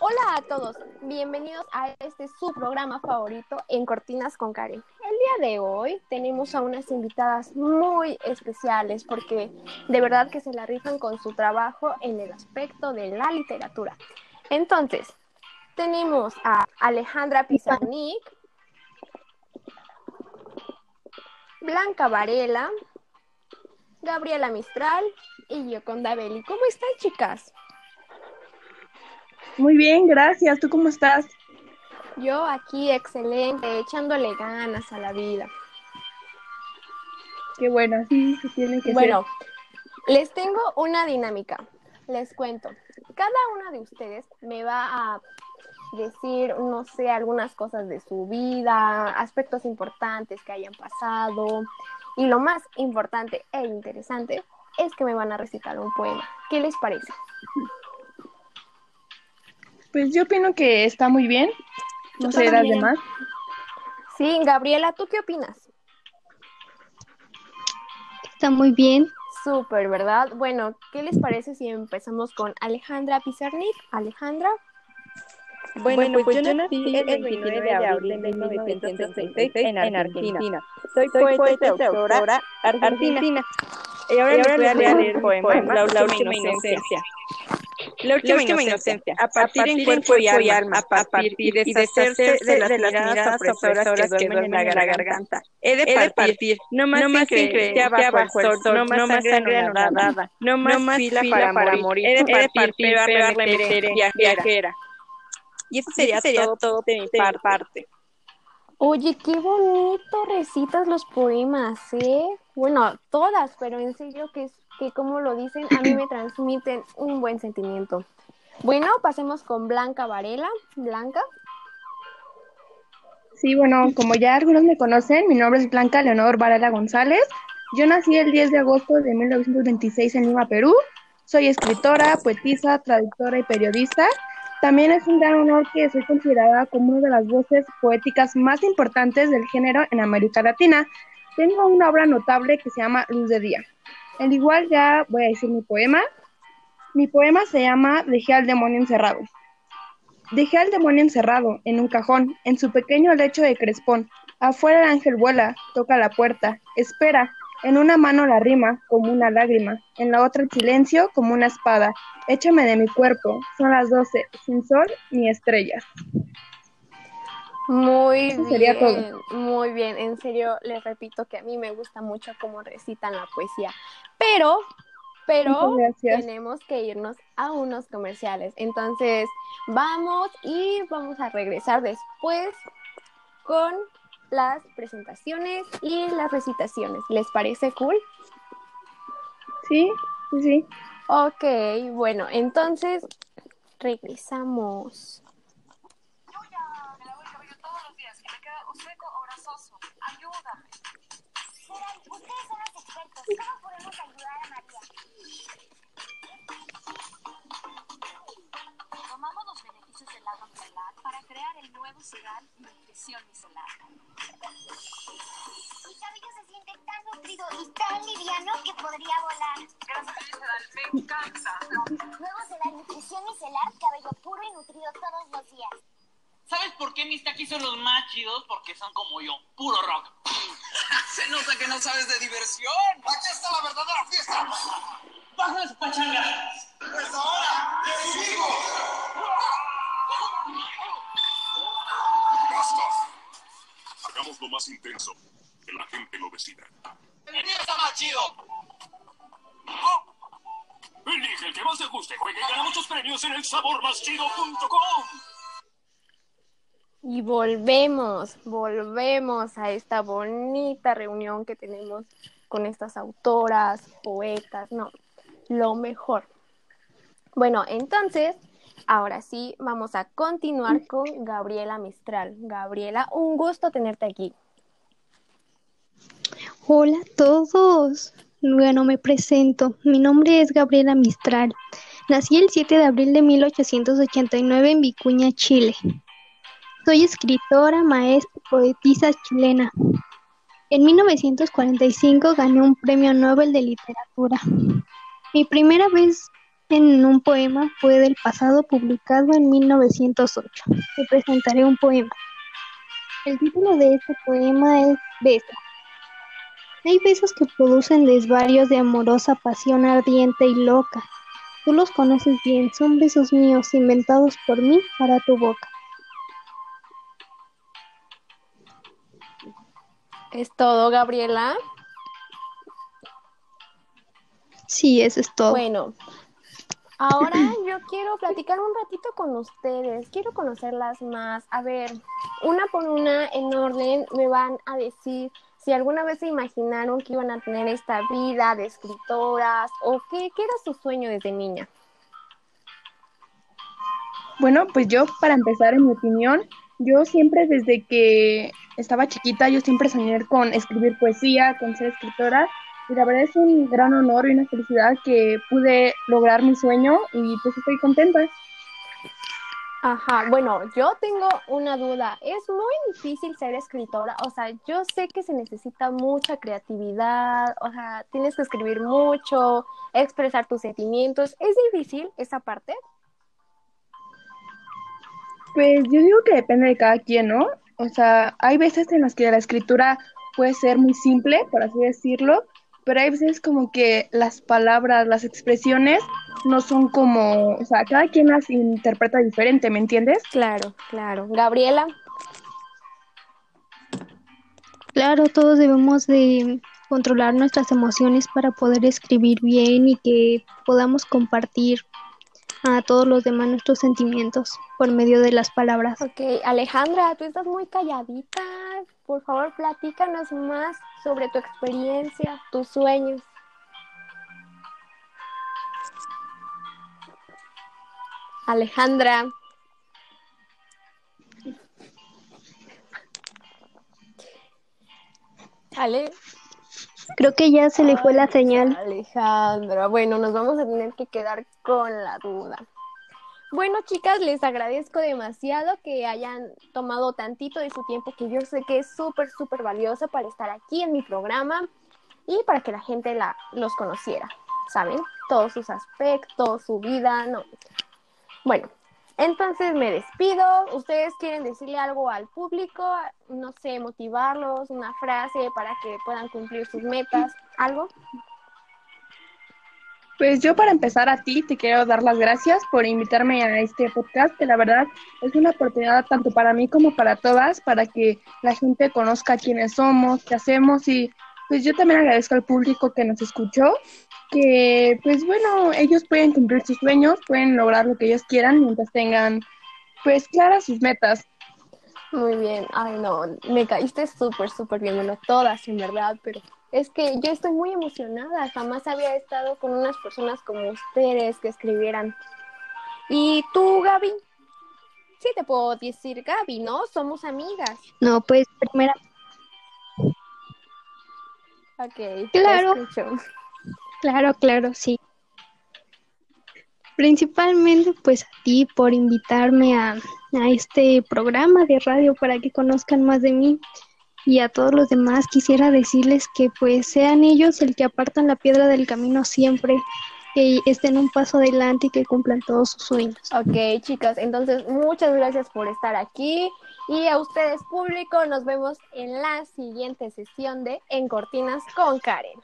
Hola a todos, bienvenidos a este su programa favorito en Cortinas con Karen. El día de hoy tenemos a unas invitadas muy especiales porque de verdad que se la rifan con su trabajo en el aspecto de la literatura. Entonces, tenemos a Alejandra Pizarnik, Blanca Varela, Gabriela Mistral y Yoconda Belli. ¿Cómo están, chicas? Muy bien, gracias. ¿Tú cómo estás? Yo aquí excelente, echándole ganas a la vida. Qué bueno, sí, se tiene que Bueno, les tengo una dinámica. Les cuento. Cada una de ustedes me va a decir, no sé, algunas cosas de su vida, aspectos importantes que hayan pasado. Y lo más importante e interesante es que me van a recitar un poema. ¿Qué les parece? Pues yo opino que está muy bien. No sé, las demás. Sí, Gabriela, ¿tú qué opinas? Está muy bien. Súper, ¿verdad? Bueno, ¿qué les parece si empezamos con Alejandra Pizarnik? Alejandra. Bueno, pues, yo nací el 29 de abril de 1936 en Argentina. Soy poeta y autora argentina. Y ahora, les voy a leer el poema La última inocencia. La última inocencia, a partir en cuerpo y alma, a partir y deshacerse de las miradas opresoras que duermen en la garganta. He de partir, no más sin creer, ya bajo el sol, no más sangre anonadada, no más fila para morir. He de partir, pero viajera. Y eso sería, sería todo, de mi parte. Oye, qué bonito recitas los poemas, ¿eh? Bueno, todas, pero en serio que, que como lo dicen, a mí me transmiten un buen sentimiento. Bueno, pasemos con Blanca Varela. Blanca. Sí, bueno, como ya algunos me conocen, mi nombre es Blanca Leonor Varela González. Yo nací el 10 de agosto de 1926 en Lima, Perú. Soy escritora, poetisa, traductora y periodista. También es un gran honor que soy considerada como una de las voces poéticas más importantes del género en América Latina. Tengo una obra notable que se llama Luz de Día. Al igual ya voy a decir mi poema. Mi poema se llama Dejé al demonio encerrado. Dejé al demonio encerrado en un cajón, en su pequeño lecho de crespón. Afuera el ángel vuela, toca la puerta, espera, en una mano la rima, como una lágrima, en la otra el silencio, como una espada. Échame de mi cuerpo, son las doce, sin sol ni estrellas. Muy Eso bien, todo. muy bien. En serio, les repito que a mí me gusta mucho cómo recitan la poesía. Pero, pero tenemos que irnos a unos comerciales. Entonces, vamos y vamos a regresar después con las presentaciones y las recitaciones. ¿Les parece cool? Sí, sí, sí. Ok, bueno, entonces regresamos. Yuya, me lavo el cabello todos los días y me queda seco o grasoso. Ayúdame. Ustedes son los expertos. Nuevo cereal Nutrición Micelar. Mi cabello se siente tan nutrido y tan liviano que podría volar. Gracias Micelar, me encanta. Luego será nutrición micelar, cabello puro y nutrido todos los días. ¿Sabes por qué mis taquis son los más chidos? Porque son como yo, puro rock. Se nota que no sabes de diversión. Aquí está la verdadera fiesta. ¡Baja las pachangas! Pues ahora, te sigo. Basta. Hagámoslo más intenso. Que la gente lo decida. Empieza más chido. Elige el que más te guste. Juega y gana muchos premios en elsabormaschido.com. Y volvemos, volvemos a esta bonita reunión que tenemos con estas autoras, poetas, no, lo mejor. Bueno, entonces, ahora sí, vamos a continuar con Gabriela Mistral. Gabriela, un gusto tenerte aquí. Hola a todos. Bueno, me presento. Mi nombre es Gabriela Mistral. Nací el 7 de abril de 1889 en Vicuña, Chile. Soy escritora, maestra, poetisa chilena. En 1945 gané un premio Nobel de Literatura. Mi primera vez en un poema fue del pasado publicado en 1908. Te presentaré un poema. El título de este poema es Beso. Hay besos que producen desvarios de amorosa pasión ardiente y loca. Tú los conoces bien, son besos míos inventados por mí para tu boca. ¿Es todo, Gabriela? Sí, eso es todo. Bueno, ahora yo quiero platicar un ratito con ustedes. Quiero conocerlas más. A ver, una por una, en orden, me van a decir si alguna vez se imaginaron que iban a tener esta vida de escritoras o qué, qué era su sueño desde niña. Bueno, pues yo, para empezar, en mi opinión, yo siempre desde que estaba chiquita, yo siempre soñé con escribir poesía, con ser escritora y la verdad es un gran honor y una felicidad que pude lograr mi sueño y pues estoy contenta. Ajá, bueno, yo tengo una duda. Es muy difícil ser escritora, o sea, yo sé que se necesita mucha creatividad, o sea, tienes que escribir mucho, expresar tus sentimientos. ¿Es difícil esa parte? Pues yo digo que depende de cada quien, ¿no? O sea, hay veces en las que la escritura puede ser muy simple, por así decirlo, pero hay veces como que las palabras, las expresiones no son como, o sea, cada quien las interpreta diferente, ¿me entiendes? Claro, claro. Gabriela. Claro, todos debemos de controlar nuestras emociones para poder escribir bien y que podamos compartir a todos los demás nuestros sentimientos por medio de las palabras. Ok, Alejandra, tú estás muy calladita. Por favor, platícanos más sobre tu experiencia, tus sueños. Alejandra. Ale. Creo que ya se le fue la señal. Alejandra, bueno, nos vamos a tener que quedar con la duda. Bueno, chicas, les agradezco demasiado que hayan tomado tantito de su tiempo, que yo sé que es súper, súper valioso para estar aquí en mi programa y para que la gente la, los conociera, ¿saben? Todos sus aspectos, su vida, no. Bueno, entonces me despido. ¿Ustedes quieren decirle algo al público? No sé, motivarlos, una frase para que puedan cumplir sus metas, algo. Pues yo para empezar a ti te quiero dar las gracias por invitarme a este podcast, que la verdad es una oportunidad tanto para mí como para todas, para que la gente conozca quiénes somos, qué hacemos y pues yo también agradezco al público que nos escuchó, que pues bueno, ellos pueden cumplir sus sueños, pueden lograr lo que ellos quieran mientras tengan pues claras sus metas. Muy bien, ay no, me caíste súper, súper bien, bueno, todas en verdad, pero es que yo estoy muy emocionada, jamás había estado con unas personas como ustedes que escribieran. ¿Y tú, Gaby? Sí te puedo decir Gaby, ¿no? Somos amigas. No, pues primera. Ok, claro. Claro, claro, sí. Principalmente pues a ti por invitarme a, a este programa de radio para que conozcan más de mí y a todos los demás quisiera decirles que pues sean ellos el que apartan la piedra del camino siempre, que estén un paso adelante y que cumplan todos sus sueños. Ok, chicas, entonces muchas gracias por estar aquí y a ustedes público nos vemos en la siguiente sesión de En Cortinas con Karen.